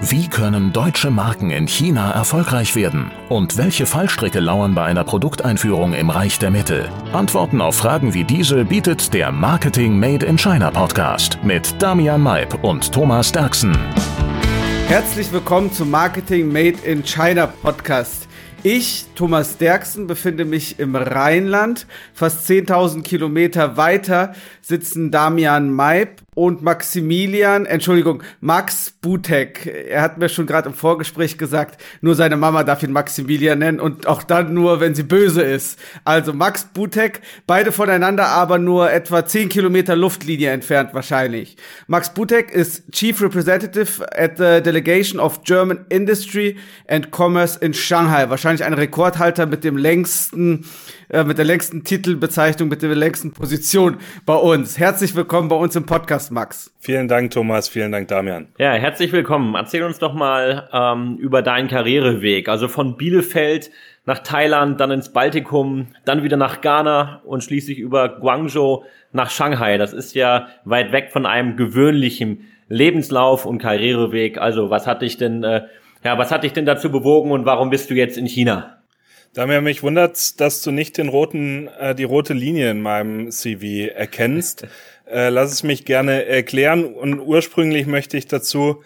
Wie können deutsche Marken in China erfolgreich werden? Und welche Fallstricke lauern bei einer Produkteinführung im Reich der Mitte? Antworten auf Fragen wie diese bietet der Marketing Made in China Podcast mit Damian Maib und Thomas Derksen. Herzlich willkommen zum Marketing Made in China Podcast. Ich, Thomas Derksen, befinde mich im Rheinland. Fast 10.000 Kilometer weiter sitzen Damian Maib und Maximilian, Entschuldigung, Max Butek. Er hat mir schon gerade im Vorgespräch gesagt, nur seine Mama darf ihn Maximilian nennen und auch dann nur, wenn sie böse ist. Also Max Butek, beide voneinander, aber nur etwa 10 Kilometer Luftlinie entfernt wahrscheinlich. Max Butek ist Chief Representative at the Delegation of German Industry and Commerce in Shanghai. Wahrscheinlich ein Rekordhalter mit dem längsten äh, mit der längsten Titelbezeichnung, mit der längsten Position bei uns. Herzlich willkommen bei uns im Podcast, Max. Vielen Dank, Thomas. Vielen Dank, Damian. Ja, herzlich willkommen. Erzähl uns doch mal ähm, über deinen Karriereweg. Also von Bielefeld nach Thailand, dann ins Baltikum, dann wieder nach Ghana und schließlich über Guangzhou nach Shanghai. Das ist ja weit weg von einem gewöhnlichen Lebenslauf und Karriereweg. Also was hat dich denn, äh, ja, was hat dich denn dazu bewogen und warum bist du jetzt in China? Da mir mich wundert, dass du nicht den roten, äh, die rote Linie in meinem CV erkennst. äh, lass es mich gerne erklären. Und ursprünglich möchte ich dazu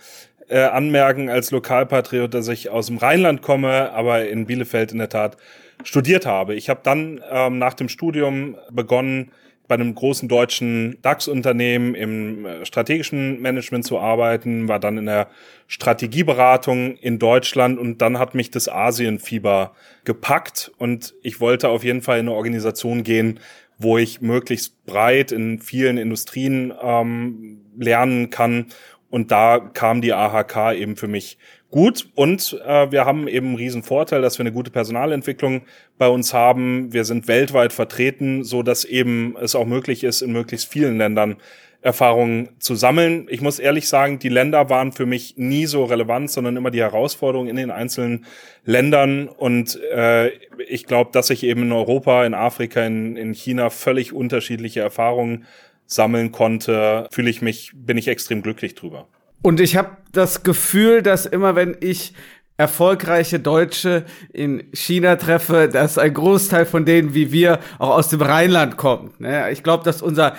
äh, anmerken als Lokalpatriot, dass ich aus dem Rheinland komme, aber in Bielefeld in der Tat studiert habe. Ich habe dann ähm, nach dem Studium begonnen, bei einem großen deutschen DAX-Unternehmen im äh, strategischen Management zu arbeiten, war dann in der Strategieberatung in Deutschland und dann hat mich das Asienfieber gepackt und ich wollte auf jeden Fall in eine Organisation gehen, wo ich möglichst breit in vielen Industrien ähm, lernen kann. Und da kam die AHK eben für mich gut und äh, wir haben eben einen riesen Vorteil, dass wir eine gute Personalentwicklung bei uns haben. Wir sind weltweit vertreten, so dass eben es auch möglich ist, in möglichst vielen Ländern Erfahrungen zu sammeln. Ich muss ehrlich sagen, die Länder waren für mich nie so relevant, sondern immer die Herausforderungen in den einzelnen Ländern. Und äh, ich glaube, dass ich eben in Europa, in Afrika, in, in China völlig unterschiedliche Erfahrungen sammeln konnte, fühle ich mich, bin ich extrem glücklich drüber. Und ich habe das Gefühl, dass immer wenn ich erfolgreiche Deutsche in China treffe, dass ein Großteil von denen wie wir auch aus dem Rheinland kommt. Ne? Ich glaube, dass unser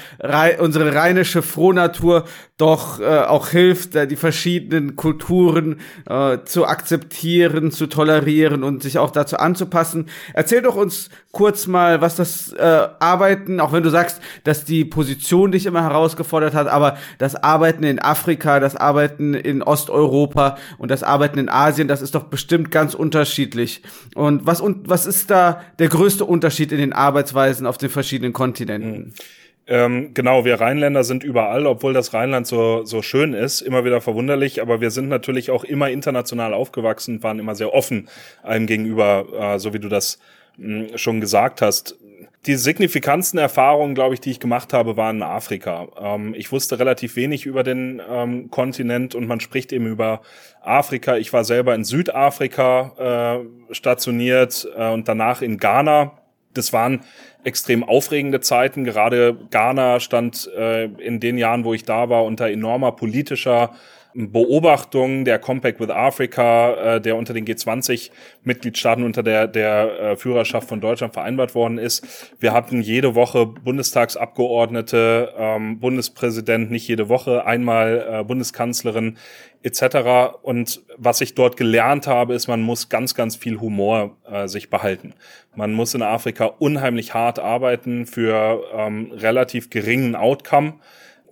unsere rheinische Frohnatur doch äh, auch hilft, die verschiedenen Kulturen äh, zu akzeptieren, zu tolerieren und sich auch dazu anzupassen. Erzähl doch uns kurz mal, was das äh, Arbeiten, auch wenn du sagst, dass die Position dich immer herausgefordert hat, aber das Arbeiten in Afrika, das Arbeiten in Osteuropa und das Arbeiten in Asien, das ist doch bestimmt ganz unterschiedlich. Und was und was ist da der größte Unterschied in den Arbeitsweisen auf den verschiedenen Kontinenten? Mhm. Ähm, genau, wir Rheinländer sind überall, obwohl das Rheinland so, so schön ist, immer wieder verwunderlich, aber wir sind natürlich auch immer international aufgewachsen, waren immer sehr offen allem gegenüber, äh, so wie du das mh, hm, schon gesagt hast. Die signifikantesten Erfahrungen, glaube ich, die ich gemacht habe, waren in Afrika. Ähm, ich wusste relativ wenig über den ähm, Kontinent und man spricht eben über Afrika. Ich war selber in Südafrika äh, stationiert äh, und danach in Ghana. Das waren extrem aufregende Zeiten. Gerade Ghana stand äh, in den Jahren, wo ich da war, unter enormer politischer Beobachtung der Compact with Africa, äh, der unter den G20-Mitgliedstaaten unter der, der äh, Führerschaft von Deutschland vereinbart worden ist. Wir hatten jede Woche Bundestagsabgeordnete, ähm, Bundespräsident, nicht jede Woche, einmal äh, Bundeskanzlerin etc. Und was ich dort gelernt habe, ist, man muss ganz, ganz viel Humor äh, sich behalten. Man muss in Afrika unheimlich hart arbeiten für ähm, relativ geringen Outcome.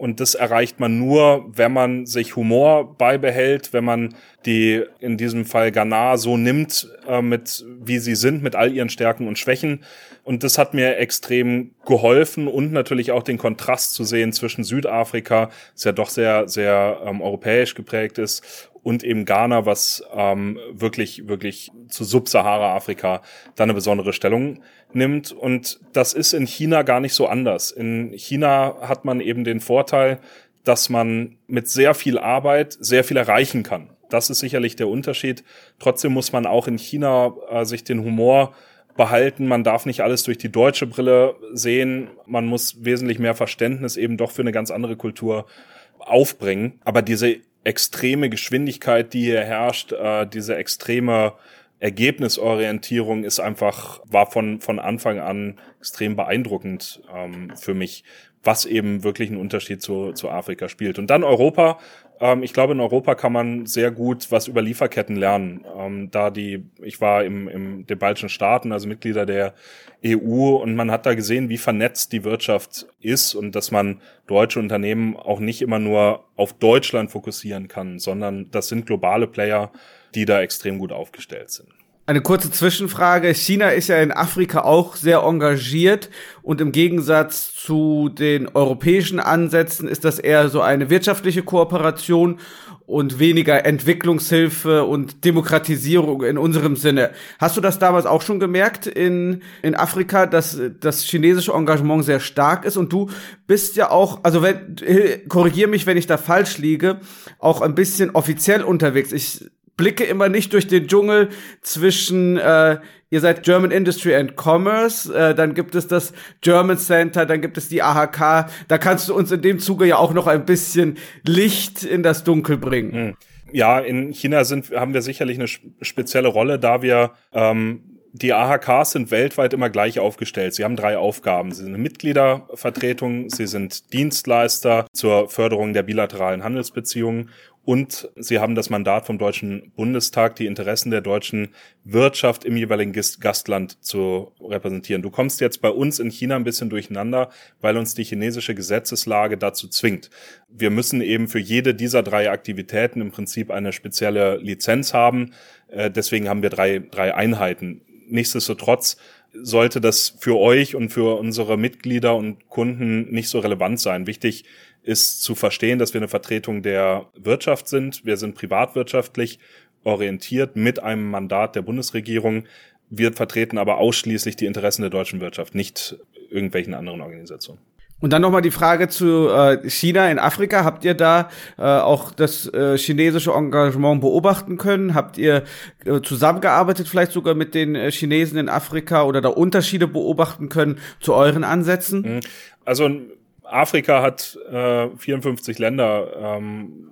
Und das erreicht man nur, wenn man sich Humor beibehält, wenn man die in diesem Fall Ghana so nimmt, äh, mit wie sie sind, mit all ihren Stärken und Schwächen. Und das hat mir extrem geholfen und natürlich auch den Kontrast zu sehen zwischen Südafrika, das ja doch sehr, sehr ähm, europäisch geprägt ist, und eben Ghana, was ähm, wirklich, wirklich zu Subsahara-Afrika da eine besondere Stellung nimmt. Und das ist in China gar nicht so anders. In China hat man eben den Vorteil, dass man mit sehr viel Arbeit sehr viel erreichen kann. Das ist sicherlich der Unterschied. Trotzdem muss man auch in China äh, sich den Humor behalten. Man darf nicht alles durch die deutsche Brille sehen. Man muss wesentlich mehr Verständnis eben doch für eine ganz andere Kultur aufbringen. Aber diese extreme Geschwindigkeit, die hier herrscht, äh, diese extreme Ergebnisorientierung ist einfach, war von, von Anfang an extrem beeindruckend ähm, für mich, was eben wirklich einen Unterschied zu, zu Afrika spielt. Und dann Europa. Ähm, ich glaube, in Europa kann man sehr gut was über Lieferketten lernen. Ähm, da die, ich war im, im den baltischen Staaten, also Mitglieder der EU, und man hat da gesehen, wie vernetzt die Wirtschaft ist und dass man deutsche Unternehmen auch nicht immer nur auf Deutschland fokussieren kann, sondern das sind globale Player, die da extrem gut aufgestellt sind. Eine kurze Zwischenfrage. China ist ja in Afrika auch sehr engagiert und im Gegensatz zu den europäischen Ansätzen ist das eher so eine wirtschaftliche Kooperation und weniger Entwicklungshilfe und Demokratisierung in unserem Sinne. Hast du das damals auch schon gemerkt in, in Afrika, dass das chinesische Engagement sehr stark ist und du bist ja auch, also wenn, korrigier mich, wenn ich da falsch liege, auch ein bisschen offiziell unterwegs. Ich blicke immer nicht durch den Dschungel zwischen, äh, ihr seid German Industry and Commerce, äh, dann gibt es das German Center, dann gibt es die AHK. Da kannst du uns in dem Zuge ja auch noch ein bisschen Licht in das Dunkel bringen. Hm. Ja, in China sind, haben wir sicherlich eine spezielle Rolle, da wir ähm, die AHKs sind weltweit immer gleich aufgestellt. Sie haben drei Aufgaben. Sie sind eine Mitgliedervertretung, sie sind Dienstleister zur Förderung der bilateralen Handelsbeziehungen und sie haben das Mandat vom Deutschen Bundestag, die Interessen der deutschen Wirtschaft im jeweiligen Gastland zu repräsentieren. Du kommst jetzt bei uns in China ein bisschen durcheinander, weil uns die chinesische Gesetzeslage dazu zwingt. Wir müssen eben für jede dieser drei Aktivitäten im Prinzip eine spezielle Lizenz haben. Äh, deswegen haben wir drei, drei Einheiten. Nichtsdestotrotz sollte das für euch und für unsere Mitglieder und Kunden nicht so relevant sein. Wichtig ist zu verstehen, dass wir eine Vertretung der Wirtschaft sind. Wir sind privatwirtschaftlich orientiert mit einem Mandat der Bundesregierung. Wir vertreten aber ausschließlich die Interessen der deutschen Wirtschaft, nicht irgendwelchen anderen Organisationen. Und dann nochmal die Frage zu äh, China in Afrika. Habt ihr da äh, auch das äh, chinesische Engagement beobachten können? Habt ihr äh, zusammengearbeitet vielleicht sogar mit den äh, Chinesen in Afrika oder da Unterschiede beobachten können zu euren Ansätzen? Mhm. Also Afrika hat äh, 54 Länder ähm,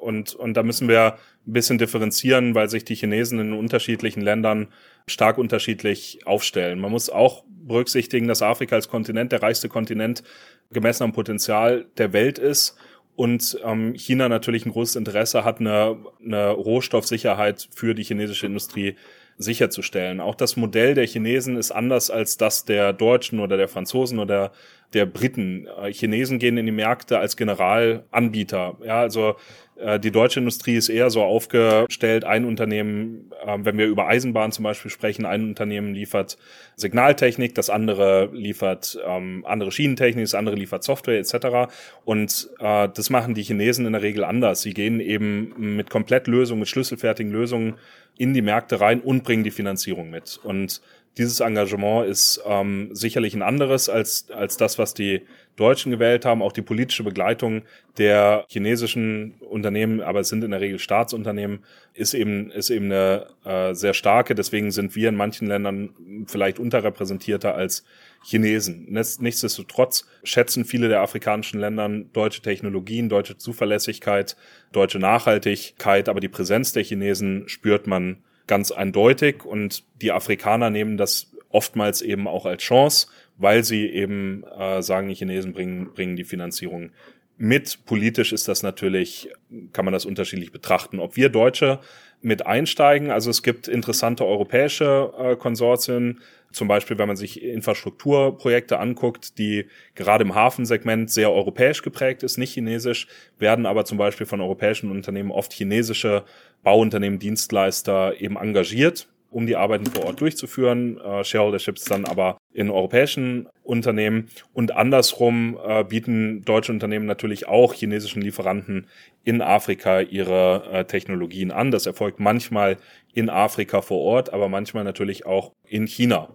und, und da müssen wir ein bisschen differenzieren, weil sich die Chinesen in unterschiedlichen Ländern stark unterschiedlich aufstellen. Man muss auch berücksichtigen, dass Afrika als Kontinent der reichste Kontinent gemessen am Potenzial der Welt ist und ähm, China natürlich ein großes Interesse hat, eine, eine Rohstoffsicherheit für die chinesische Industrie sicherzustellen. Auch das Modell der Chinesen ist anders als das der Deutschen oder der Franzosen oder der Briten. Äh, Chinesen gehen in die Märkte als Generalanbieter. Ja, also äh, die deutsche Industrie ist eher so aufgestellt, ein Unternehmen, äh, wenn wir über Eisenbahn zum Beispiel sprechen, ein Unternehmen liefert Signaltechnik, das andere liefert ähm, andere Schienentechnik, das andere liefert Software etc. Und äh, das machen die Chinesen in der Regel anders. Sie gehen eben mit Komplettlösungen, mit schlüsselfertigen Lösungen in die Märkte rein und bringen die Finanzierung mit. Und dieses Engagement ist ähm, sicherlich ein anderes als, als das, was die Deutschen gewählt haben. Auch die politische Begleitung der chinesischen Unternehmen, aber es sind in der Regel Staatsunternehmen, ist eben, ist eben eine äh, sehr starke. Deswegen sind wir in manchen Ländern vielleicht unterrepräsentierter als Chinesen. Nichtsdestotrotz schätzen viele der afrikanischen Länder deutsche Technologien, deutsche Zuverlässigkeit, deutsche Nachhaltigkeit, aber die Präsenz der Chinesen spürt man ganz eindeutig und die Afrikaner nehmen das oftmals eben auch als Chance, weil sie eben äh, sagen, die Chinesen bringen, bringen die Finanzierung mit. Politisch ist das natürlich, kann man das unterschiedlich betrachten. Ob wir Deutsche mit einsteigen, also es gibt interessante europäische äh, Konsortien, zum Beispiel, wenn man sich Infrastrukturprojekte anguckt, die gerade im Hafensegment sehr europäisch geprägt ist, nicht chinesisch, werden aber zum Beispiel von europäischen Unternehmen oft chinesische Bauunternehmen, Dienstleister eben engagiert, um die Arbeiten vor Ort durchzuführen. Äh, Shareholderships dann aber in europäischen Unternehmen und andersrum äh, bieten deutsche Unternehmen natürlich auch chinesischen Lieferanten in Afrika ihre äh, Technologien an. Das erfolgt manchmal in Afrika vor Ort, aber manchmal natürlich auch in China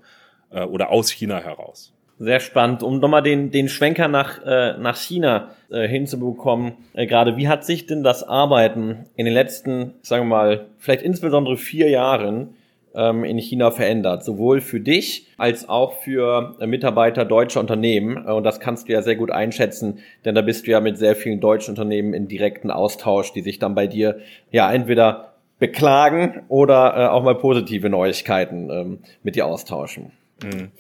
äh, oder aus China heraus. Sehr spannend. Um nochmal den, den Schwenker nach, äh, nach China äh, hinzubekommen, äh, gerade wie hat sich denn das Arbeiten in den letzten, sagen wir mal, vielleicht insbesondere vier Jahren ähm, in China verändert, sowohl für dich als auch für äh, Mitarbeiter deutscher Unternehmen. Äh, und das kannst du ja sehr gut einschätzen, denn da bist du ja mit sehr vielen deutschen Unternehmen in direkten Austausch, die sich dann bei dir ja entweder beklagen oder äh, auch mal positive Neuigkeiten ähm, mit dir austauschen. Mhm.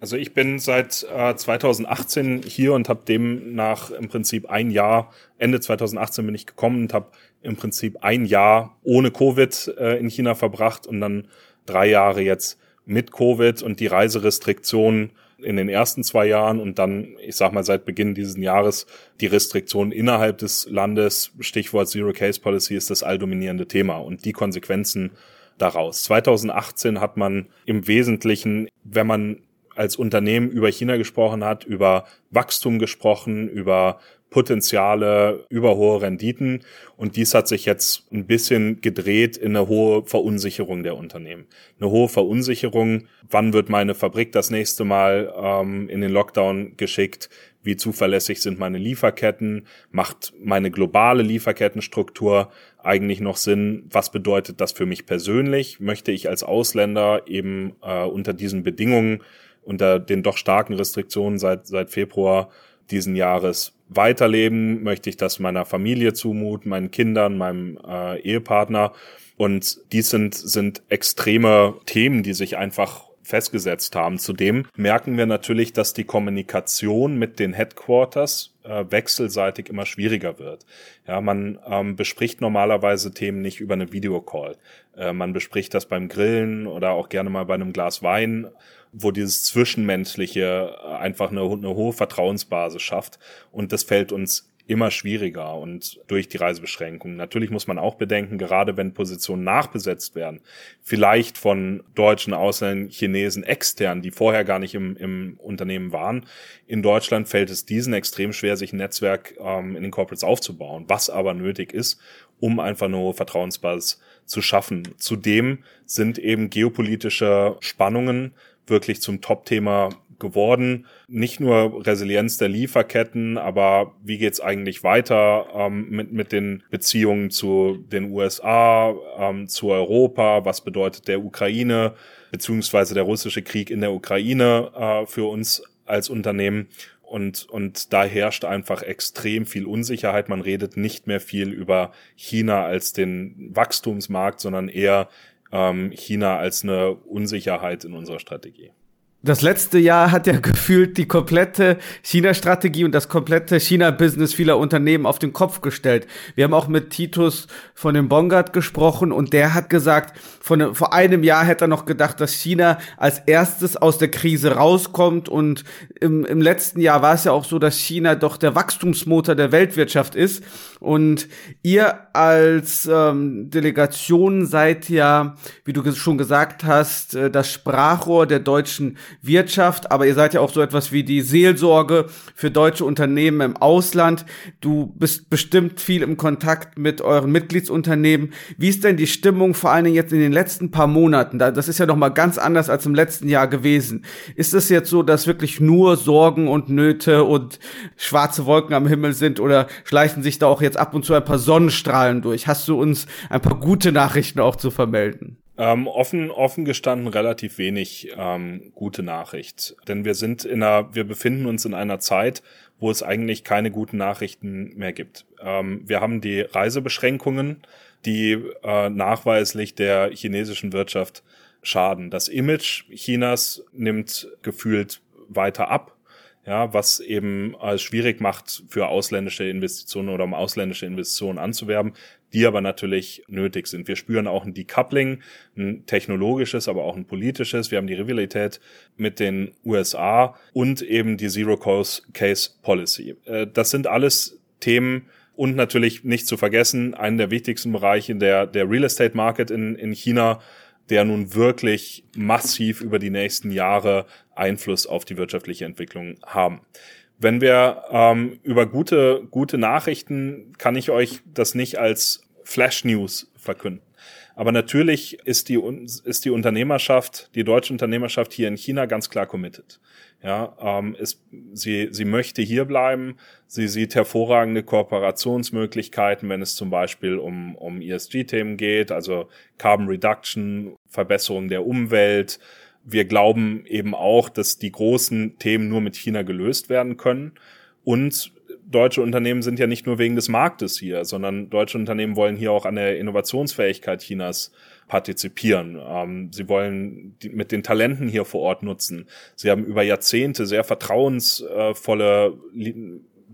Also ich bin seit äh, 2018 hier und habe demnach im Prinzip ein Jahr, Ende 2018 bin ich gekommen und habe im Prinzip ein Jahr ohne Covid äh, in China verbracht und dann drei Jahre jetzt mit Covid und die Reiserestriktionen in den ersten zwei Jahren und dann, ich sag mal, seit Beginn dieses Jahres die Restriktionen innerhalb des Landes, Stichwort Zero Case Policy ist das alldominierende Thema und die Konsequenzen daraus. 2018 hat man im Wesentlichen, wenn man als Unternehmen über China gesprochen hat, über Wachstum gesprochen, über Potenziale, über hohe Renditen. Und dies hat sich jetzt ein bisschen gedreht in eine hohe Verunsicherung der Unternehmen. Eine hohe Verunsicherung, wann wird meine Fabrik das nächste Mal ähm, in den Lockdown geschickt? Wie zuverlässig sind meine Lieferketten? Macht meine globale Lieferkettenstruktur eigentlich noch Sinn? Was bedeutet das für mich persönlich? Möchte ich als Ausländer eben äh, unter diesen Bedingungen unter den doch starken Restriktionen seit, seit Februar diesen Jahres weiterleben? Möchte ich das meiner Familie zumuten, meinen Kindern, meinem äh, Ehepartner? Und dies sind, sind extreme Themen, die sich einfach festgesetzt haben. Zudem merken wir natürlich, dass die Kommunikation mit den Headquarters äh, wechselseitig immer schwieriger wird. Ja, man ähm, bespricht normalerweise Themen nicht über eine Videocall. Äh, man bespricht das beim Grillen oder auch gerne mal bei einem Glas Wein wo dieses Zwischenmenschliche äh, einfach eine, eine hohe Vertrauensbasis schafft. Und das fällt uns immer schwieriger und durch die Reisebeschränkungen. Natürlich muss man auch bedenken, gerade wenn Positionen nachbesetzt werden, vielleicht von deutschen Ausländern, Chinesen extern, die vorher gar nicht im, im Unternehmen waren. In Deutschland fällt es diesen extrem schwer, sich ein Netzwerk ähm, in den Corporates aufzubauen, was aber nötig ist, um einfach eine hohe Vertrauensbasis zu schaffen. Zudem sind eben geopolitische Spannungen wirklich zum Top-Thema geworden. Nicht nur Resilienz der Lieferketten, aber wie geht's eigentlich weiter ähm, mit, mit den Beziehungen zu den USA, ähm, zu Europa? Was bedeutet der Ukraine beziehungsweise der russische Krieg in der Ukraine äh, für uns als Unternehmen? Und, und da herrscht einfach extrem viel Unsicherheit. Man redet nicht mehr viel über China als den Wachstumsmarkt, sondern eher ähm, China als eine Unsicherheit in unserer Strategie. Das letzte Jahr hat ja gefühlt die komplette China-Strategie und das komplette China-Business vieler Unternehmen auf den Kopf gestellt. Wir haben auch mit Titus von dem Bongard gesprochen und der hat gesagt, von, vor einem Jahr hätte er noch gedacht, dass China als erstes aus der Krise rauskommt und im, im letzten Jahr war es ja auch so, dass China doch der Wachstumsmotor der Weltwirtschaft ist und ihr als ähm, Delegation seid ja, wie du schon gesagt hast, äh, das Sprachrohr der deutschen Wirtschaft, aber ihr seid ja auch so etwas wie die Seelsorge für deutsche Unternehmen im Ausland. Du bist bestimmt viel im Kontakt mit euren Mitgliedsunternehmen. Wie ist denn die Stimmung vor allen Dingen jetzt in den letzten paar Monaten? Das ist ja noch mal ganz anders als im letzten Jahr gewesen. Ist es jetzt so, dass wirklich nur Sorgen und Nöte und schwarze Wolken am Himmel sind oder schleichen sich da auch jetzt ab und zu ein paar Sonnenstrahlen durch? Hast du uns ein paar gute Nachrichten auch zu vermelden? Ähm, offen, offen gestanden relativ wenig ähm, gute Nachricht. Denn wir sind in einer, wir befinden uns in einer Zeit, wo es eigentlich keine guten Nachrichten mehr gibt. Ähm, wir haben die Reisebeschränkungen, die äh, nachweislich der chinesischen Wirtschaft schaden. Das Image Chinas nimmt gefühlt weiter ab ja, was eben äh, schwierig macht für ausländische Investitionen oder um ausländische Investitionen anzuwerben die aber natürlich nötig sind. Wir spüren auch ein Decoupling, ein technologisches, aber auch ein politisches. Wir haben die Rivalität mit den USA und eben die Zero Case Policy. Äh, das sind alles Themen, und natürlich nicht zu vergessen, einen der wichtigsten Bereiche der, der Real Estate Market in, in China, der nun wirklich massiv über die nächsten Jahre Einfluss auf die wirtschaftliche Entwicklung haben. Wenn wir ähm, über gute, gute Nachrichten, kann ich euch das nicht als Flash News verkünden. Aber natürlich ist die, ist die Unternehmerschaft, die deutsche Unternehmerschaft hier in China ganz klar committed. Ja, ähm, ist, sie, sie möchte hier bleiben. Sie sieht hervorragende Kooperationsmöglichkeiten, wenn es zum Beispiel um, um ESG-Themen geht, also Carbon Reduction, Verbesserung der Umwelt. Wir glauben eben auch, dass die großen Themen nur mit China gelöst werden können. Und deutsche Unternehmen sind ja nicht nur wegen des Marktes hier, sondern deutsche Unternehmen wollen hier auch an der Innovationsfähigkeit Chinas partizipieren. Ähm, sie wollen die, mit den Talenten hier vor Ort nutzen. Sie haben über Jahrzehnte sehr vertrauensvolle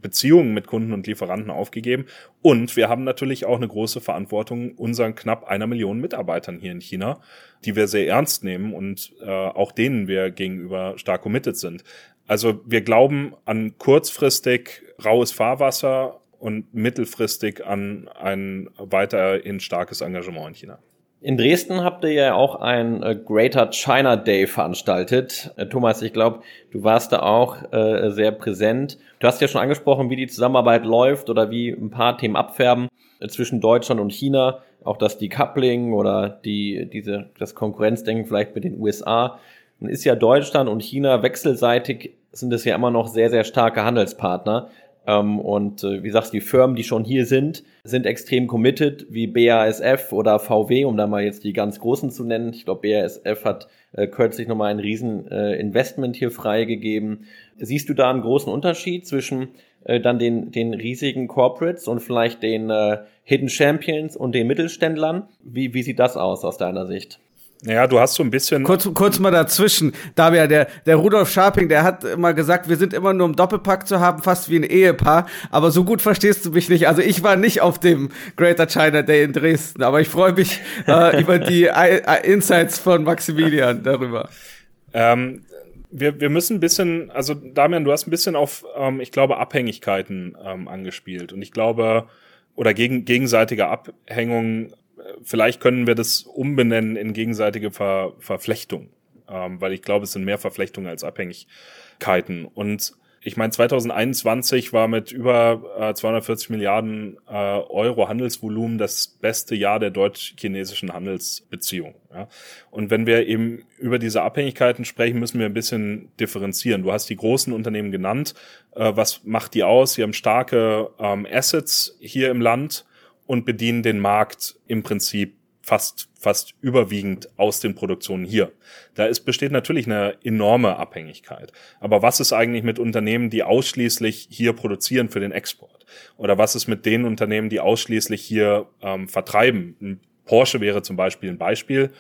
Beziehungen mit Kunden und Lieferanten aufgegeben. Und wir haben natürlich auch eine große Verantwortung unseren knapp einer Million Mitarbeitern hier in China, die wir sehr ernst nehmen und äh, auch denen wir gegenüber stark committed sind. Also wir glauben an kurzfristig raues Fahrwasser und mittelfristig an ein weiterhin starkes Engagement in China. In Dresden habt ihr ja auch ein äh, Greater China Day veranstaltet. Äh, Thomas, ich glaube, du warst da auch äh, sehr präsent. Du hast ja schon angesprochen, wie die Zusammenarbeit läuft oder wie ein paar Themen abfärben äh, zwischen Deutschland und China. Auch das Decoupling oder die, diese, das Konkurrenzdenken vielleicht mit den USA. Nun ist ja Deutschland und China wechselseitig sind es ja immer noch sehr, sehr starke Handelspartner. Ähm, und äh, wie gesagt, die Firmen, die schon hier sind, sind extrem committed, wie BASF oder VW, um da mal jetzt die ganz großen zu nennen. Ich glaube, BASF hat äh, kürzlich nochmal ein riesen äh, hier freigegeben. Siehst du da einen großen Unterschied zwischen äh, dann den, den riesigen Corporates und vielleicht den äh, Hidden Champions und den Mittelständlern? Wie, wie sieht das aus aus deiner Sicht? Naja, du hast so ein bisschen. Kurz, kurz mal dazwischen. Da der, der Rudolf Scharping, der hat immer gesagt, wir sind immer nur im Doppelpack zu haben, fast wie ein Ehepaar. Aber so gut verstehst du mich nicht. Also ich war nicht auf dem Greater China Day in Dresden, aber ich freue mich äh, über die I Insights von Maximilian darüber. Ähm, wir, wir müssen ein bisschen, also Damian, du hast ein bisschen auf, ähm, ich glaube, Abhängigkeiten ähm, angespielt. Und ich glaube, oder gegen, gegenseitige Abhängungen vielleicht können wir das umbenennen in gegenseitige Ver Verflechtung, ähm, weil ich glaube, es sind mehr Verflechtungen als Abhängigkeiten. Und ich meine, 2021 war mit über äh, 240 Milliarden äh, Euro Handelsvolumen das beste Jahr der deutsch-chinesischen Handelsbeziehung. Ja? Und wenn wir eben über diese Abhängigkeiten sprechen, müssen wir ein bisschen differenzieren. Du hast die großen Unternehmen genannt. Äh, was macht die aus? Sie haben starke ähm, Assets hier im Land und bedienen den Markt im Prinzip fast, fast überwiegend aus den Produktionen hier. Da ist, besteht natürlich eine enorme Abhängigkeit. Aber was ist eigentlich mit Unternehmen, die ausschließlich hier produzieren für den Export? Oder was ist mit den Unternehmen, die ausschließlich hier ähm, vertreiben? Porsche wäre zum Beispiel ein Beispiel.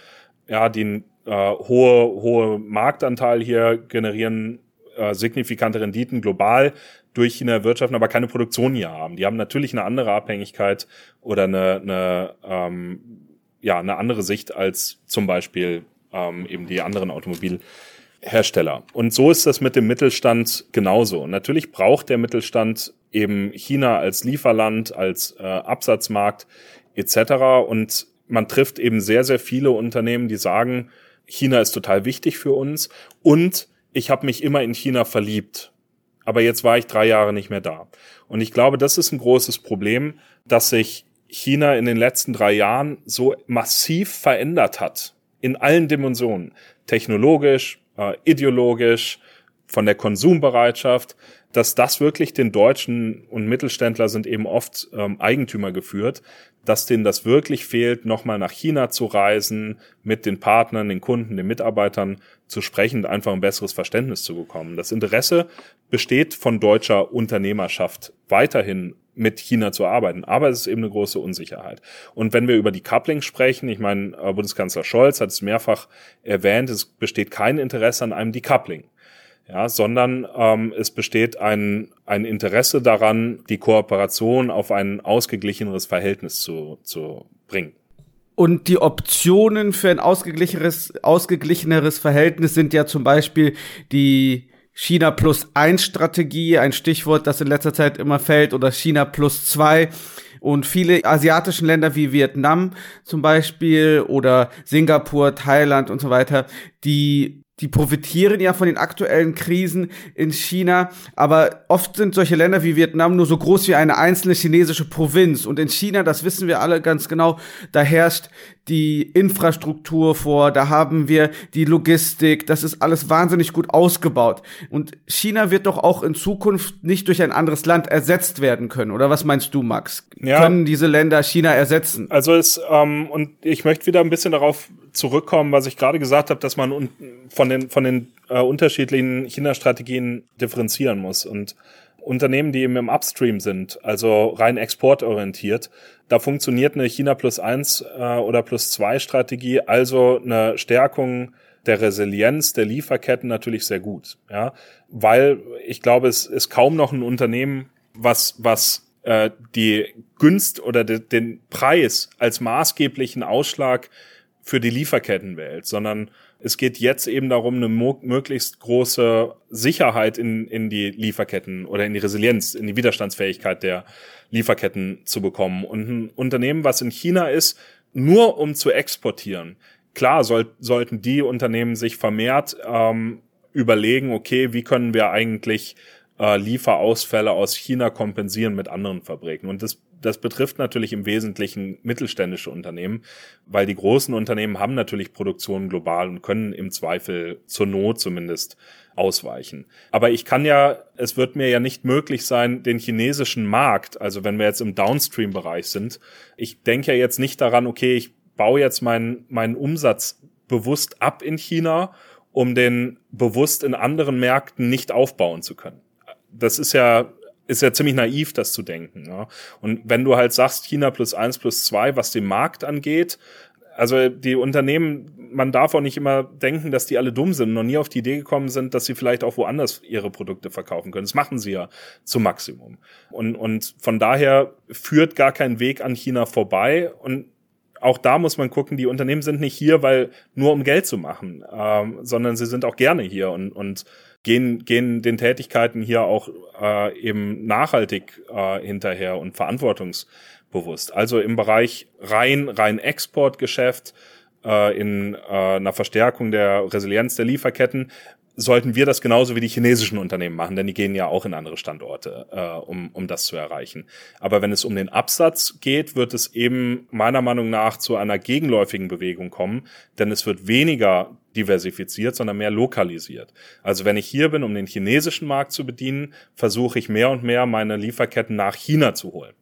Ja, die einen äh, hohe, hohe Marktanteil hier generieren, äh, signifikante Renditen global, durch China wirtschaften, aber keine Produktion hier haben. Die haben natürlich eine andere Abhängigkeit oder eine, eine, ähm, ja, eine andere Sicht als zum Beispiel ähm, eben die anderen Automobilhersteller. Und so ist das mit dem Mittelstand genauso. Natürlich braucht der Mittelstand eben China als Lieferland, als äh, Absatzmarkt etc. Und man trifft eben sehr, sehr viele Unternehmen, die sagen, China ist total wichtig für uns und ich habe mich immer in China verliebt aber jetzt war ich drei Jahre nicht mehr da. Und ich glaube, das ist ein großes Problem, dass sich China in den letzten drei Jahren so massiv verändert hat. In allen Dimensionen. Technologisch, äh, ideologisch, von der Konsumbereitschaft, dass das wirklich den Deutschen und Mittelständler sind eben oft ähm, Eigentümer geführt, dass denen das wirklich fehlt, nochmal nach China zu reisen, mit den Partnern, den Kunden, den Mitarbeitern zu sprechen, einfach ein besseres Verständnis zu bekommen. Das Interesse besteht von deutscher Unternehmerschaft weiterhin mit China zu arbeiten. Aber es ist eben eine große Unsicherheit. Und wenn wir über die Coupling sprechen, ich meine, äh, Bundeskanzler Scholz hat es mehrfach erwähnt, es besteht kein Interesse an einem Decoupling ja, sondern ähm, es besteht ein, ein Interesse daran, die Kooperation auf ein ausgeglicheneres Verhältnis zu, zu bringen. Und die Optionen für ein ausgeglicheneres, ausgeglicheneres Verhältnis sind ja zum Beispiel die China plus eins Strategie, ein Stichwort, das in letzter Zeit immer fällt, oder China plus zwei. Und viele asiatischen Länder wie Vietnam zum Beispiel oder Singapur, Thailand und so weiter, die die profitieren ja von den aktuellen Krisen in China, aber oft sind solche Länder wie Vietnam nur so groß wie eine einzelne chinesische Provinz. Und in China, das wissen wir alle ganz genau, da herrscht die Infrastruktur vor, da haben wir die Logistik, das ist alles wahnsinnig gut ausgebaut. Und China wird doch auch in Zukunft nicht durch ein anderes Land ersetzt werden können, oder was meinst du, Max? Ja. Können diese Länder China ersetzen? Also es, ähm, und ich möchte wieder ein bisschen darauf zurückkommen, was ich gerade gesagt habe, dass man von den, von den äh, unterschiedlichen China-Strategien differenzieren muss. Und Unternehmen, die eben im Upstream sind, also rein exportorientiert, da funktioniert eine China plus eins äh, oder plus zwei Strategie, also eine Stärkung der Resilienz der Lieferketten natürlich sehr gut, ja, weil ich glaube, es ist kaum noch ein Unternehmen, was was äh, die Günst oder de, den Preis als maßgeblichen Ausschlag für die Lieferketten wählt, sondern es geht jetzt eben darum, eine möglichst große Sicherheit in, in die Lieferketten oder in die Resilienz, in die Widerstandsfähigkeit der Lieferketten zu bekommen. Und ein Unternehmen, was in China ist, nur um zu exportieren. Klar soll, sollten die Unternehmen sich vermehrt ähm, überlegen, okay, wie können wir eigentlich äh, Lieferausfälle aus China kompensieren mit anderen Fabriken. Und das das betrifft natürlich im Wesentlichen mittelständische Unternehmen, weil die großen Unternehmen haben natürlich Produktion global und können im Zweifel zur Not zumindest ausweichen. Aber ich kann ja, es wird mir ja nicht möglich sein, den chinesischen Markt, also wenn wir jetzt im Downstream-Bereich sind, ich denke ja jetzt nicht daran, okay, ich baue jetzt meinen, meinen Umsatz bewusst ab in China, um den bewusst in anderen Märkten nicht aufbauen zu können. Das ist ja ist ja ziemlich naiv, das zu denken. Ja. Und wenn du halt sagst, China plus eins plus zwei, was den Markt angeht, also die Unternehmen, man darf auch nicht immer denken, dass die alle dumm sind noch nie auf die Idee gekommen sind, dass sie vielleicht auch woanders ihre Produkte verkaufen können. Das machen sie ja zum Maximum. Und, und von daher führt gar kein Weg an China vorbei. Und auch da muss man gucken, die Unternehmen sind nicht hier, weil nur um Geld zu machen, ähm, sondern sie sind auch gerne hier und, und gehen, gehen den Tätigkeiten hier auch äh, eben nachhaltig äh, hinterher und verantwortungsbewusst. Also im Bereich rein, rein Exportgeschäft, äh, in äh, einer Verstärkung der Resilienz der Lieferketten sollten wir das genauso wie die chinesischen Unternehmen machen, denn die gehen ja auch in andere Standorte, äh, um, um das zu erreichen. Aber wenn es um den Absatz geht, wird es eben meiner Meinung nach zu einer gegenläufigen Bewegung kommen, denn es wird weniger diversifiziert, sondern mehr lokalisiert. Also wenn ich hier bin, um den chinesischen Markt zu bedienen, versuche ich mehr und mehr meine Lieferketten nach China zu holen.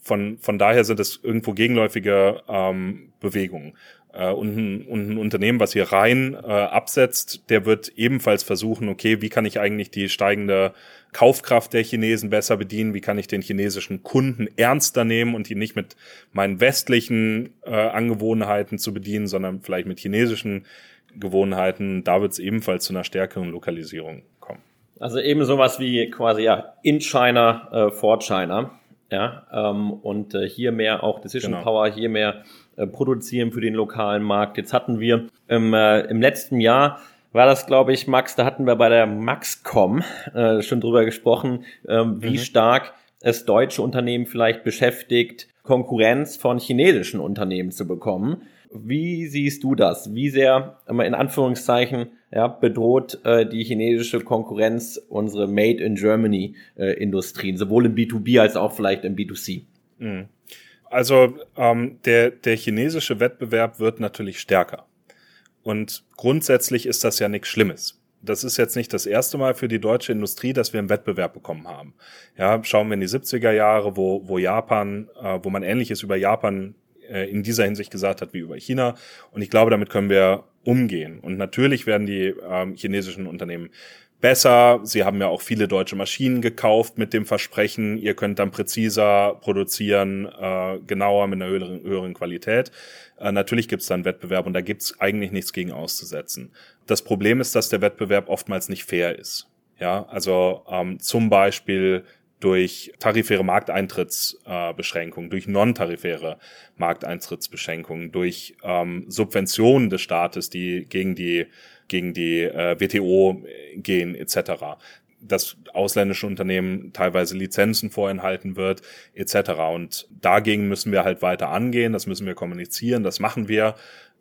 Von, von daher sind es irgendwo gegenläufige ähm, Bewegungen. Äh, und, ein, und ein Unternehmen, was hier rein äh, absetzt, der wird ebenfalls versuchen, okay, wie kann ich eigentlich die steigende Kaufkraft der Chinesen besser bedienen, wie kann ich den chinesischen Kunden ernster nehmen und ihn nicht mit meinen westlichen äh, Angewohnheiten zu bedienen, sondern vielleicht mit chinesischen Gewohnheiten. Da wird es ebenfalls zu einer stärkeren Lokalisierung kommen. Also eben sowas wie quasi ja in China, äh, for China. Ja, ähm, und äh, hier mehr auch Decision genau. Power, hier mehr produzieren für den lokalen Markt. Jetzt hatten wir im, äh, im letzten Jahr war das, glaube ich, Max, da hatten wir bei der Maxcom äh, schon drüber gesprochen, äh, wie mhm. stark es deutsche Unternehmen vielleicht beschäftigt, Konkurrenz von chinesischen Unternehmen zu bekommen. Wie siehst du das? Wie sehr, in Anführungszeichen, ja, bedroht äh, die chinesische Konkurrenz unsere Made in Germany äh, Industrien, sowohl im B2B als auch vielleicht im B2C? Mhm. Also ähm, der, der chinesische Wettbewerb wird natürlich stärker. Und grundsätzlich ist das ja nichts Schlimmes. Das ist jetzt nicht das erste Mal für die deutsche Industrie, dass wir einen Wettbewerb bekommen haben. Ja, schauen wir in die 70er Jahre, wo, wo Japan, äh, wo man Ähnliches über Japan äh, in dieser Hinsicht gesagt hat wie über China. Und ich glaube, damit können wir umgehen. Und natürlich werden die ähm, chinesischen Unternehmen besser. Sie haben ja auch viele deutsche Maschinen gekauft mit dem Versprechen, ihr könnt dann präziser produzieren, äh, genauer mit einer höheren, höheren Qualität. Äh, natürlich gibt es dann Wettbewerb und da gibt es eigentlich nichts gegen auszusetzen. Das Problem ist, dass der Wettbewerb oftmals nicht fair ist. Ja, also ähm, zum Beispiel durch tarifäre Markteintrittsbeschränkungen, durch non-tarifäre Markteintrittsbeschränkungen, durch ähm, Subventionen des Staates, die gegen die gegen die äh, WTO gehen etc dass ausländische Unternehmen teilweise Lizenzen vorenthalten wird, etc. Und dagegen müssen wir halt weiter angehen, das müssen wir kommunizieren, das machen wir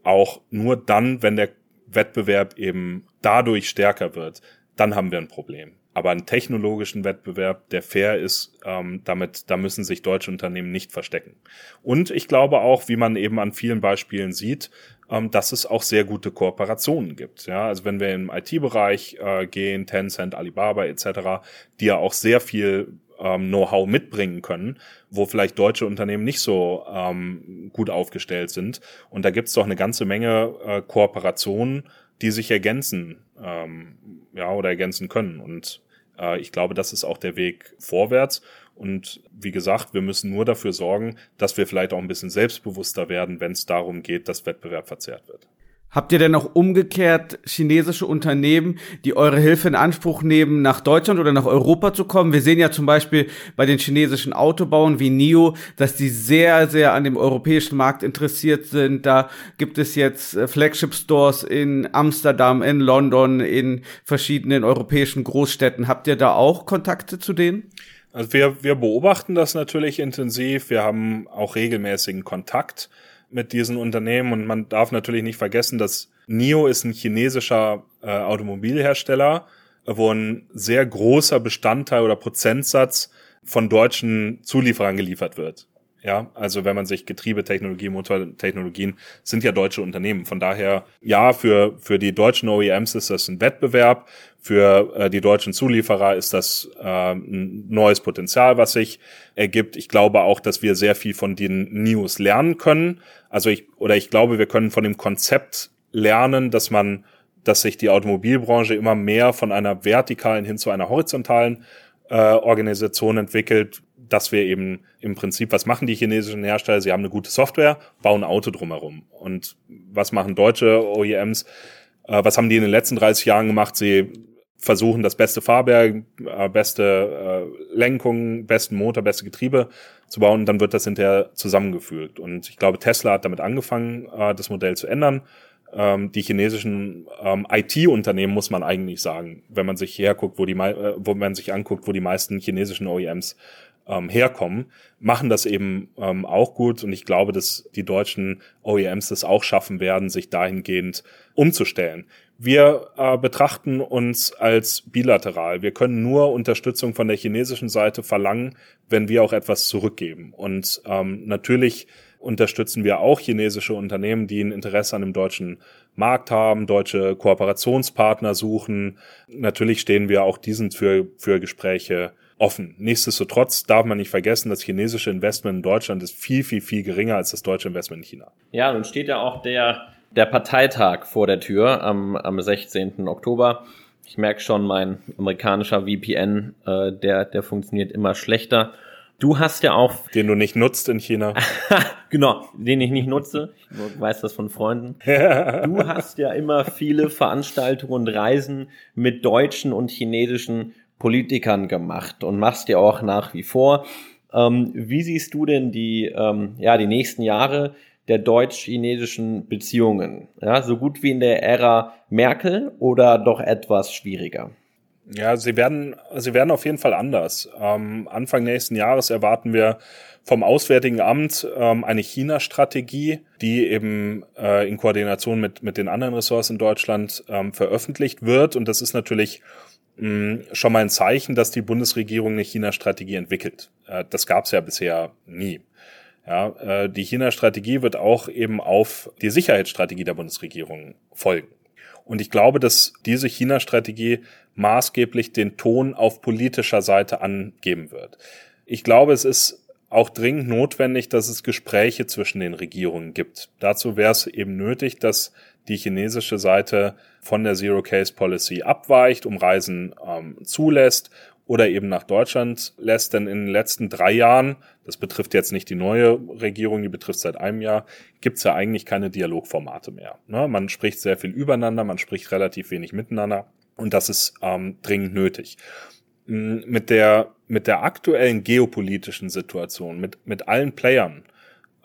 auch nur dann, wenn der Wettbewerb eben dadurch stärker wird, dann haben wir ein Problem. Aber einen technologischen Wettbewerb, der fair ist, ähm, damit, da müssen sich deutsche Unternehmen nicht verstecken. Und ich glaube auch, wie man eben an vielen Beispielen sieht, ähm, dass es auch sehr gute Kooperationen gibt. Ja, also wenn wir im IT-Bereich äh, gehen, Tencent, Alibaba etc., die ja auch sehr viel ähm, Know-how mitbringen können, wo vielleicht deutsche Unternehmen nicht so ähm, gut aufgestellt sind. Und da gibt es doch eine ganze Menge äh, Kooperationen, die sich ergänzen, ähm, ja, oder ergänzen können. Und äh, ich glaube, das ist auch der Weg vorwärts. Und wie gesagt, wir müssen nur dafür sorgen, dass wir vielleicht auch ein bisschen selbstbewusster werden, wenn es darum geht, dass Wettbewerb verzerrt wird. Habt ihr denn auch umgekehrt chinesische Unternehmen, die eure Hilfe in Anspruch nehmen, nach Deutschland oder nach Europa zu kommen? Wir sehen ja zum Beispiel bei den chinesischen Autobauern wie NIO, dass die sehr, sehr an dem europäischen Markt interessiert sind. Da gibt es jetzt äh, Flagship-Stores in Amsterdam, in London, in verschiedenen europäischen Großstädten. Habt ihr da auch Kontakte zu denen? Also wir, wir beobachten das natürlich intensiv. Wir haben auch regelmäßigen Kontakt mit diesen Unternehmen und man darf natürlich nicht vergessen, dass NIO ist ein chinesischer äh, Automobilhersteller, wo ein sehr großer Bestandteil oder Prozentsatz von deutschen Zulieferern geliefert wird. Ja, also wenn man sich Getriebetechnologie, Motortechnologien sind ja deutsche Unternehmen. Von daher, ja, für, für die deutschen OEMs ist das ein Wettbewerb. Für äh, die deutschen Zulieferer ist das äh, ein neues Potenzial, was sich ergibt. Ich glaube auch, dass wir sehr viel von den News lernen können. Also ich, oder ich glaube, wir können von dem Konzept lernen, dass man, dass sich die Automobilbranche immer mehr von einer vertikalen hin zu einer horizontalen äh, Organisation entwickelt, dass wir eben im Prinzip, was machen die chinesischen Hersteller? Sie haben eine gute Software, bauen ein Auto drumherum. Und was machen deutsche OEMs? Äh, was haben die in den letzten 30 Jahren gemacht? Sie versuchen, das beste Fahrwerk, äh, beste äh, Lenkung, besten Motor, beste Getriebe zu bauen. Dann wird das hinterher zusammengefügt. Und ich glaube, Tesla hat damit angefangen, äh, das Modell zu ändern. Ähm, die chinesischen ähm, IT-Unternehmen muss man eigentlich sagen, wenn man sich herguckt, wo die, äh, wo man sich anguckt, wo die meisten chinesischen OEMs ähm, herkommen, machen das eben ähm, auch gut und ich glaube, dass die deutschen OEMs das auch schaffen werden, sich dahingehend umzustellen. Wir äh, betrachten uns als bilateral. Wir können nur Unterstützung von der chinesischen Seite verlangen, wenn wir auch etwas zurückgeben. Und ähm, natürlich unterstützen wir auch chinesische Unternehmen, die ein Interesse an dem deutschen Markt haben, deutsche Kooperationspartner suchen. Natürlich stehen wir auch diesen für, für Gespräche offen. Nichtsdestotrotz darf man nicht vergessen, das chinesische Investment in Deutschland ist viel, viel, viel geringer als das deutsche Investment in China. Ja, nun steht ja auch der, der Parteitag vor der Tür am, am 16. Oktober. Ich merke schon, mein amerikanischer VPN, äh, der, der funktioniert immer schlechter. Du hast ja auch. Den du nicht nutzt in China. genau, den ich nicht nutze. Ich weiß das von Freunden. du hast ja immer viele Veranstaltungen und Reisen mit deutschen und chinesischen Politikern gemacht und machst dir auch nach wie vor. Ähm, wie siehst du denn die, ähm, ja, die nächsten Jahre der deutsch-chinesischen Beziehungen? Ja, so gut wie in der Ära Merkel oder doch etwas schwieriger? Ja, sie werden, sie werden auf jeden Fall anders. Ähm, Anfang nächsten Jahres erwarten wir vom Auswärtigen Amt ähm, eine China-Strategie, die eben äh, in Koordination mit, mit den anderen Ressorts in Deutschland ähm, veröffentlicht wird. Und das ist natürlich schon mal ein Zeichen, dass die Bundesregierung eine China-Strategie entwickelt. Das gab es ja bisher nie. Ja, äh, die China-Strategie wird auch eben auf die Sicherheitsstrategie der Bundesregierung folgen. Und ich glaube, dass diese China-Strategie maßgeblich den Ton auf politischer Seite angeben wird. Ich glaube, es ist auch dringend notwendig, dass es Gespräche zwischen den Regierungen gibt. Dazu wäre es eben nötig, dass die chinesische Seite von der Zero Case Policy abweicht, um Reisen ähm, zulässt oder eben nach Deutschland lässt. Denn in den letzten drei Jahren, das betrifft jetzt nicht die neue Regierung, die betrifft seit einem Jahr, gibt's ja eigentlich keine Dialogformate mehr. Ne? Man spricht sehr viel übereinander, man spricht relativ wenig miteinander und das ist ähm, dringend nötig. Mit der, mit der aktuellen geopolitischen Situation, mit, mit allen Playern,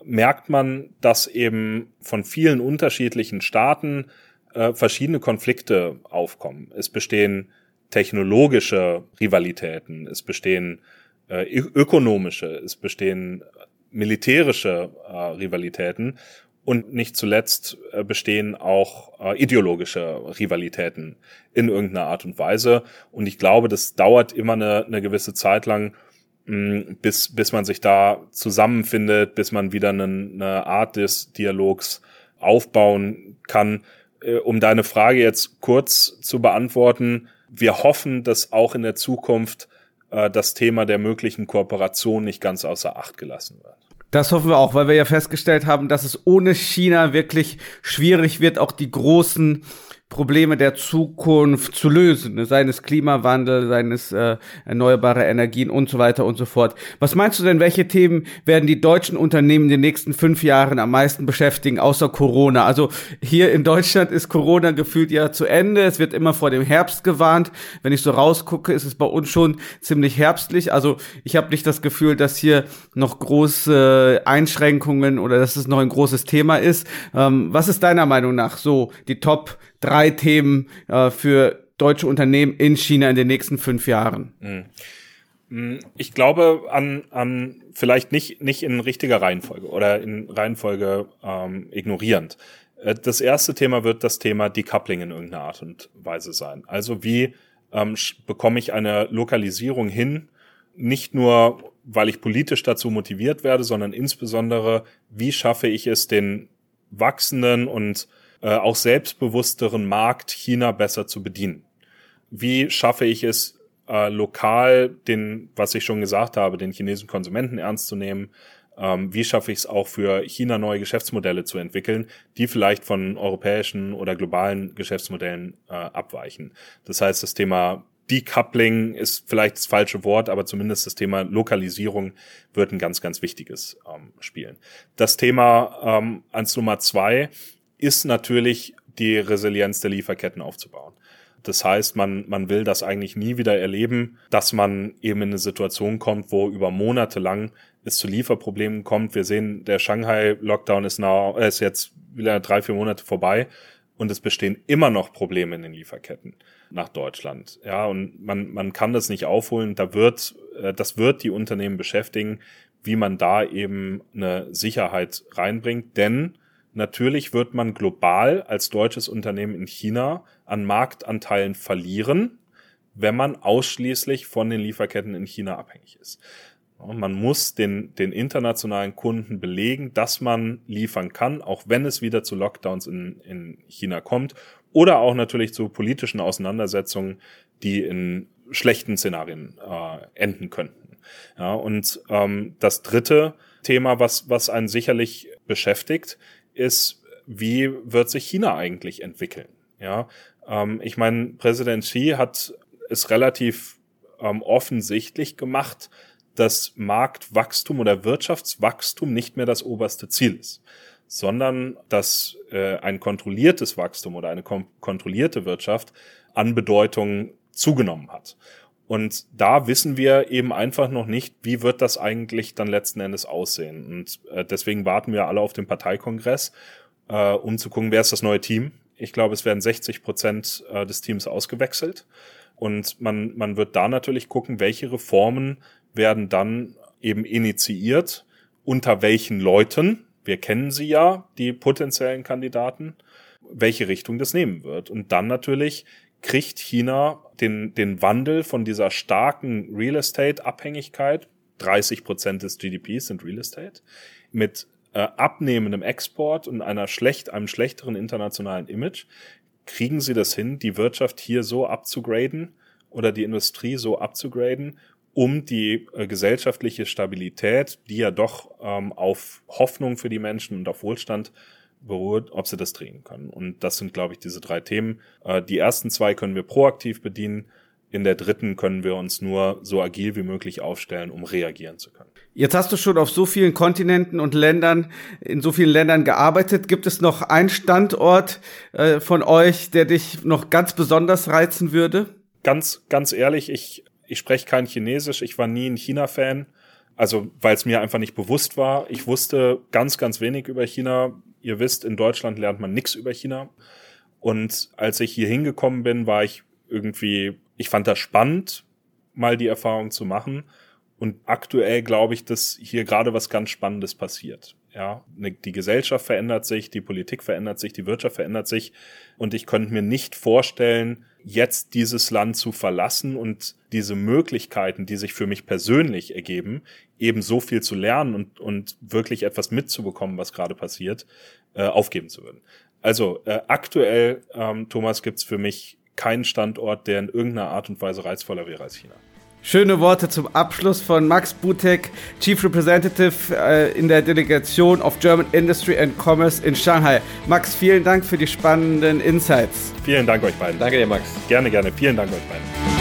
merkt man, dass eben von vielen unterschiedlichen Staaten äh, verschiedene Konflikte aufkommen. Es bestehen technologische Rivalitäten, es bestehen äh, ökonomische, es bestehen militärische äh, Rivalitäten Und nicht zuletzt äh, bestehen auch äh, ideologische Rivalitäten in irgendeiner Art und Weise. Und ich glaube, das dauert immer eine, eine gewisse Zeit lang, mh, bis, bis man sich da zusammenfindet, bis man wieder eine, eine Art des Dialogs aufbauen kann. Äh, um deine Frage jetzt kurz zu beantworten, wir hoffen, dass auch in der Zukunft das Thema der möglichen Kooperation nicht ganz außer Acht gelassen wird. Das hoffen wir auch, weil wir ja festgestellt haben, dass es ohne China wirklich schwierig wird, auch die großen Probleme der Zukunft zu lösen, ne? seines Klimawandel, seines äh, erneuerbare Energien und so weiter und so fort. Was meinst du denn, welche Themen werden die deutschen Unternehmen in den nächsten fünf Jahren am meisten beschäftigen, außer Corona? Also hier in Deutschland ist Corona gefühlt ja zu Ende. Es wird immer vor dem Herbst gewarnt. Wenn ich so rausgucke, ist es bei uns schon ziemlich herbstlich. Also ich habe nicht das Gefühl, dass hier noch große Einschränkungen oder dass es noch ein großes Thema ist. Ähm, was ist deiner Meinung nach so die Top drei Themen äh, für deutsche Unternehmen in China in den nächsten fünf Jahren? Mhm. Mm, ich glaube an, an vielleicht nicht, nicht in richtiger Reihenfolge oder in Reihenfolge ähm, ignorierend. Äh, das erste Thema wird das Thema Decoupling in irgendeiner Art und Weise sein. Also wie ähm, bekomme ich eine Lokalisierung hin, nicht nur, weil ich politisch dazu motiviert werde, sondern insbesondere, wie schaffe ich es, den wachsenden und äh, auch selbstbewussteren Markt China besser zu bedienen. Wie schaffe ich es, äh, lokal den, was ich schon gesagt habe, den chinesischen Konsumenten ernst zu nehmen? Ähm, wie schaffe ich es auch für China neue Geschäftsmodelle zu entwickeln, die vielleicht von europäischen oder globalen Geschäftsmodellen äh, abweichen? Das heißt, das Thema Decoupling ist vielleicht das falsche Wort, aber zumindest das Thema Lokalisierung wird ein ganz, ganz wichtiges ähm, spielen. Das Thema ähm, als Nummer zwei ist natürlich die Resilienz der Lieferketten aufzubauen. Das heißt, man, man will das eigentlich nie wieder erleben, dass man eben in eine Situation kommt, wo über Monate lang es zu Lieferproblemen kommt. Wir sehen, der Shanghai-Lockdown ist, now, ist jetzt wieder drei, vier Monate vorbei und es bestehen immer noch Probleme in den Lieferketten nach Deutschland. Ja, und man, man kann das nicht aufholen. Da wird, äh, das wird die Unternehmen beschäftigen, wie man da eben eine Sicherheit reinbringt, denn Natürlich wird man global als deutsches Unternehmen in China an Marktanteilen verlieren, wenn man ausschließlich von den Lieferketten in China abhängig ist. Man muss den, den internationalen Kunden belegen, dass man liefern kann, auch wenn es wieder zu Lockdowns in, in China kommt oder auch natürlich zu politischen Auseinandersetzungen, die in schlechten Szenarien äh, enden könnten. Ja, und ähm, das dritte Thema, was, was einen sicherlich beschäftigt, ist, wie wird sich China eigentlich entwickeln? Ja, ähm, ich meine, Präsident Xi hat es relativ ähm, offensichtlich gemacht, dass Marktwachstum oder Wirtschaftswachstum nicht mehr das oberste Ziel ist, sondern dass äh, ein kontrolliertes Wachstum oder eine kontrollierte Wirtschaft an Bedeutung zugenommen hat. Und da wissen wir eben einfach noch nicht, wie wird das eigentlich dann letzten Endes aussehen. Und äh, deswegen warten wir alle auf den Parteikongress, äh, um zu gucken, wer ist das neue Team. Ich glaube, es werden 60 Prozent äh, des Teams ausgewechselt. Und man, man wird da natürlich gucken, welche Reformen werden dann eben initiiert, unter welchen Leuten. Wir kennen sie ja, die potenziellen Kandidaten, welche Richtung das nehmen wird. Und dann natürlich, kriegt China den, den Wandel von dieser starken Real Estate-Abhängigkeit, 30 Prozent des GDPs sind Real Estate, mit äh, abnehmendem Export und einer schlecht, einem schlechteren internationalen Image, kriegen sie das hin, die Wirtschaft hier so abzugraden oder die Industrie so abzugraden, um die äh, gesellschaftliche Stabilität, die ja doch ähm, auf Hoffnung für die Menschen und auf Wohlstand beruht, ob sie das drehen können. Und das sind, glaube ich, diese drei Themen. Äh, die ersten zwei können wir proaktiv bedienen. In der dritten können wir uns nur so agil wie möglich aufstellen, um reagieren zu können. Jetzt hast du schon auf so vielen Kontinenten und Ländern, in so vielen Ländern gearbeitet. Gibt es noch einen Standort äh, von euch, der dich noch ganz besonders reizen würde? Ganz, ganz ehrlich, ich, ich spreche kein Chinesisch. Ich war nie ein China-Fan. Also, weil es mir einfach nicht bewusst war. Ich wusste ganz, ganz wenig über China, Ihr wisst, in Deutschland lernt man nichts über China. Und als ich hier hingekommen bin, war ich irgendwie, ich fand das spannend, mal die Erfahrung zu machen. Und aktuell glaube ich, dass hier gerade was ganz Spannendes passiert Ja, ne, die Gesellschaft verändert sich, die Politik verändert sich, die Wirtschaft verändert sich. Und ich könnte mir nicht vorstellen, jetzt dieses Land zu verlassen und diese Möglichkeiten, die sich für mich persönlich ergeben, eben so viel zu lernen und, und wirklich etwas mitzubekommen, was gerade passiert, äh, aufgeben zu würden. Also äh, aktuell, ähm, Thomas, gibt's für mich keinen Standort, der in irgendeiner Art und Weise reizvoller wäre als China. Schöne Worte zum Abschluss von Max Butek, Chief Representative äh, in der Delegation of German Industry and Commerce in Shanghai. Max, vielen Dank für die spannenden Insights. Vielen Dank euch beiden. Danke dir, Max. Gerne, gerne. Vielen Dank euch beiden.